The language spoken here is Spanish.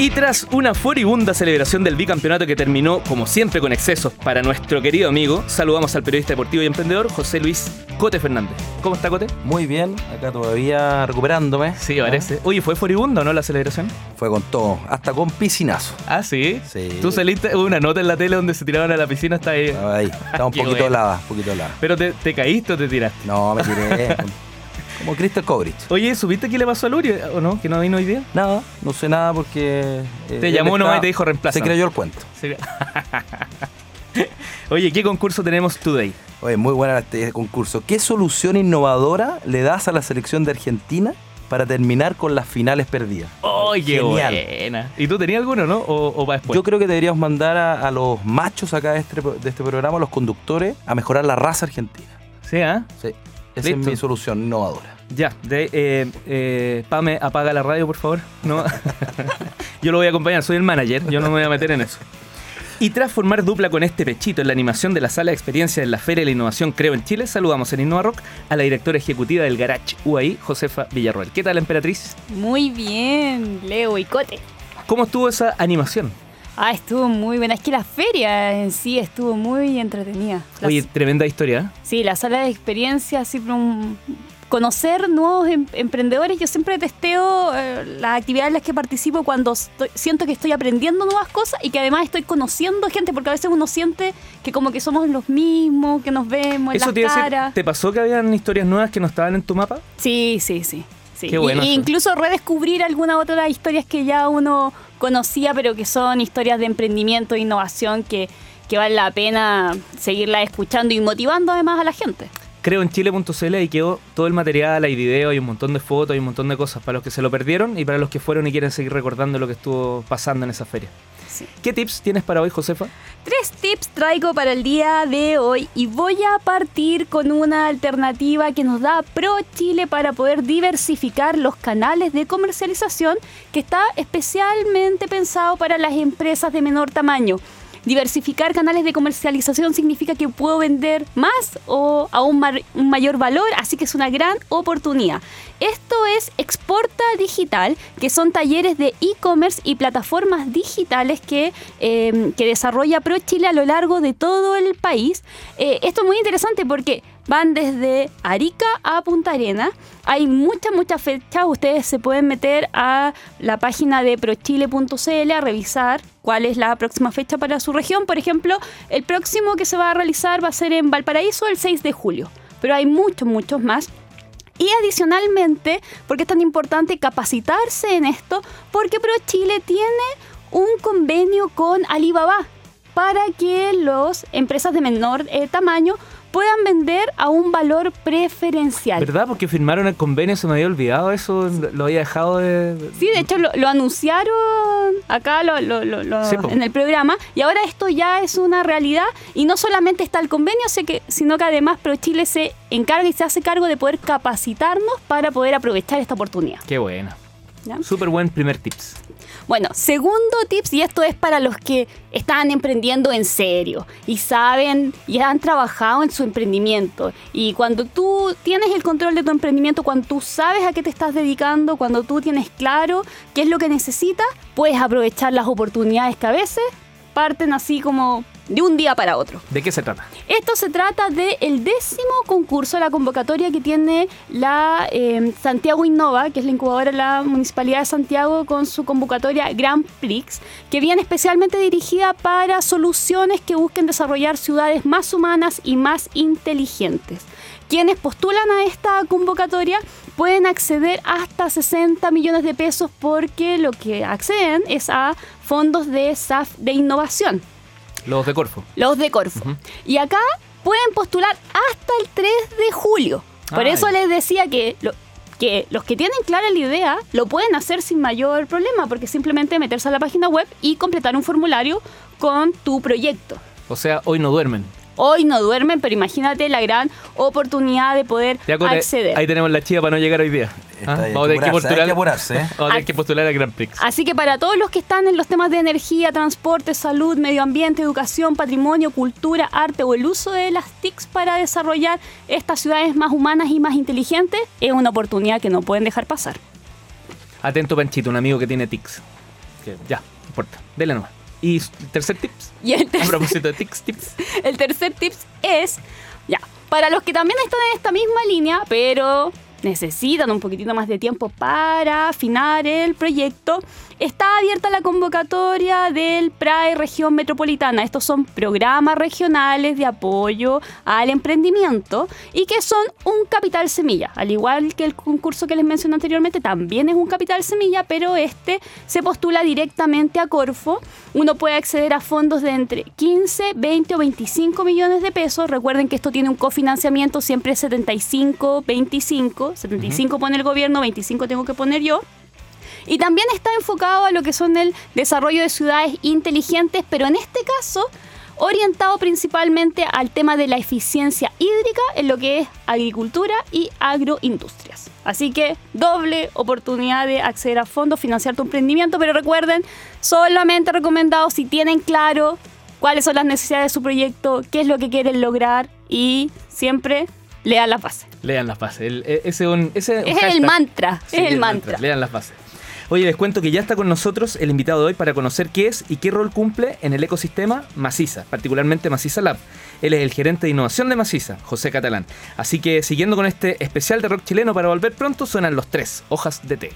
Y tras una furibunda celebración del bicampeonato que terminó, como siempre, con excesos para nuestro querido amigo, saludamos al periodista deportivo y emprendedor José Luis Cote Fernández. ¿Cómo está, Cote? Muy bien, acá todavía recuperándome. Sí, parece. Oye, ¿fue furibunda o no la celebración? Fue con todo, hasta con piscinazo. Ah, sí. Sí. Tú saliste, hubo una nota en la tele donde se tiraban a la piscina hasta ahí. Ahí, estaba un poquito bueno. helada, un poquito helada. Pero te, te caíste o te tiraste. No, me tiré como Crystal Kovrich. Oye, ¿supiste qué le pasó a Luri o no? ¿Que no vino hoy día? Nada, no sé nada porque... eh, Te llamó nomás y te dijo, "Reemplázame". Se creyó el cuento. Oye, ¿qué concurso tenemos today? Oye, muy buena este concurso. ¿Qué solución innovadora le das a la selección de Argentina para terminar con las finales perdidas? ¡Ay, qué Genial. buena! ¿Y tú tenías alguno, no? ¿O, o para después? Yo creo que deberíamos mandar a, a los machos acá de este, de este programa, a los conductores, a mejorar la raza argentina. Sí, ¿ah? Sí, esa Listo. es mi solución innovadora. Ya, de, eh, eh, Pame, apaga la radio, por favor. No. yo lo voy a acompañar, soy el manager, yo no me voy a meter en eso. Y tras formar dupla con este pechito en la animación de la sala de experiencia en la Feria de la Innovación Creo en Chile, saludamos en Innova Rock a la directora ejecutiva del Garage UAI, Josefa Villarroel. ¿Qué tal, emperatriz? Muy bien, Leo y Cote. ¿Cómo estuvo esa animación? Ah, estuvo muy buena. Es que la feria en sí estuvo muy entretenida. Oye, tremenda historia. ¿eh? sí, la sala de experiencia, siempre un- conocer nuevos em- emprendedores. Yo siempre testeo eh, las actividades en las que participo cuando estoy- siento que estoy aprendiendo nuevas cosas y que además estoy conociendo gente, porque a veces uno siente que como que somos los mismos, que nos vemos en Eso las te decir, caras. ¿te pasó que habían historias nuevas que no estaban en tu mapa? Sí, sí, sí. Sí. Qué bueno Y- y incluso redescubrir algunas otras historias que ya uno conocía, pero que son historias de emprendimiento e innovación que, que vale la pena seguirlas escuchando y motivando además a la gente. Creo en chile.cl ahí quedó todo el material, hay video, hay un montón de fotos, hay un montón de cosas para los que se lo perdieron y para los que fueron y quieren seguir recordando lo que estuvo pasando en esa feria. Sí. ¿Qué tips tienes para hoy, Josefa? Tres tips traigo para el día de hoy y voy a partir con una alternativa que nos da Pro Chile para poder diversificar los canales de comercialización que está especialmente pensado para las empresas de menor tamaño. Diversificar canales de comercialización significa que puedo vender más o a un, mayor valor, así que es una gran oportunidad. Esto es Exporta Digital, que son talleres de e-commerce y plataformas digitales que, eh, que desarrolla Pro Chile a lo largo de todo el país. Eh, esto es muy interesante porque van desde Arica a Punta Arena. Hay muchas, muchas fechas. Ustedes se pueden meter a la página de prochile.cl a revisar cuál es la próxima fecha para su región. Por ejemplo, el próximo que se va a realizar va a ser en Valparaíso el 6 de julio. Pero hay muchos, muchos más. Y adicionalmente, porque es tan importante capacitarse en esto, porque Pro Chile tiene un convenio con Alibaba para que las empresas de menor eh, tamaño puedan vender a un valor preferencial. ¿Verdad? Porque firmaron el convenio, se me había olvidado eso, lo había dejado de... Sí, de hecho lo, lo anunciaron acá lo- Sí, en el programa y ahora esto ya es una realidad y no solamente está el convenio, sino que además ProChile se encarga y se hace cargo de poder capacitarnos para poder aprovechar esta oportunidad. Qué buena. ¿Ya? Súper buen primer tips. Bueno, segundo tips, y esto es para los que están emprendiendo en serio y saben y han trabajado en su emprendimiento. Y cuando tú tienes el control de tu emprendimiento, cuando tú sabes a qué te estás dedicando, cuando tú tienes claro qué es lo que necesitas, puedes aprovechar las oportunidades que a veces parten así como de un día para otro. ¿De qué se trata? Esto se trata del décimo concurso, la convocatoria que tiene la eh, Santiago Innova, que es la incubadora de la Municipalidad de Santiago, con su convocatoria Grand Prix, que viene especialmente dirigida para soluciones que busquen desarrollar ciudades más humanas y más inteligentes. Quienes postulan a esta convocatoria pueden acceder hasta 60 millones de pesos porque lo que acceden es a fondos de SAF de innovación Los de Corfo. los de Corfo. Y acá pueden postular hasta el 3 de julio. Por eso les decía que, lo- que los que tienen clara la idea lo pueden hacer sin mayor problema, porque simplemente meterse a la página web y completar un formulario con tu proyecto. O sea, hoy no duermen. Hoy no duermen, pero imagínate la gran oportunidad de poder Ya, acceder. ahí tenemos la chiva para no llegar hoy día. Está ¿Ah? Vamos a tener que hay postular, que apurarse, ¿eh? vamos a que postular al Grand Prix. Así que para todos los que están en los temas de energía, transporte, salud, medio ambiente, educación, patrimonio, cultura, arte o el uso de las TICs para desarrollar estas ciudades más humanas y más inteligentes, es una oportunidad que no pueden dejar pasar. Atento Panchito, un amigo que tiene tics. ya, no importa. Dele nomás. Y tercer tips. Y el A tercer, propósito de tics, tips. el tercer tips es, ya, para los que también están en esta misma línea, pero necesitan un poquitito más de tiempo para afinar el proyecto, está abierta la convocatoria del PRAE Región Metropolitana. Estos son programas regionales de apoyo al emprendimiento y que son un capital semilla. Al igual que el concurso que les mencioné anteriormente, también es un capital semilla, pero este se postula directamente a Corfo. Uno puede acceder a fondos de entre 15, 20 o 25 millones de pesos. Recuerden que esto tiene un cofinanciamiento siempre 75, 25. 75 pone el gobierno, 25 tengo que poner yo. Y también está enfocado a lo que son el desarrollo de ciudades inteligentes, pero en este caso orientado principalmente al tema de la eficiencia hídrica en lo que es agricultura y agroindustrias. Así que doble oportunidad de acceder a fondos, financiar tu emprendimiento, pero recuerden, solamente recomendado si tienen claro cuáles son las necesidades de su proyecto, qué es lo que quieren lograr y siempre lean las bases. Lean las bases. El- e- ese es un, ese un Es el mantra, Sí, es el mantra. Lean las bases. Oye, les cuento que ya está con nosotros el invitado de hoy para conocer qué es y qué rol cumple en el ecosistema Maciza, particularmente Maciza Lab. Él es el gerente de innovación de Maciza, José Catalán. Así que siguiendo con este especial de rock chileno para volver pronto, suenan los tres hojas de té.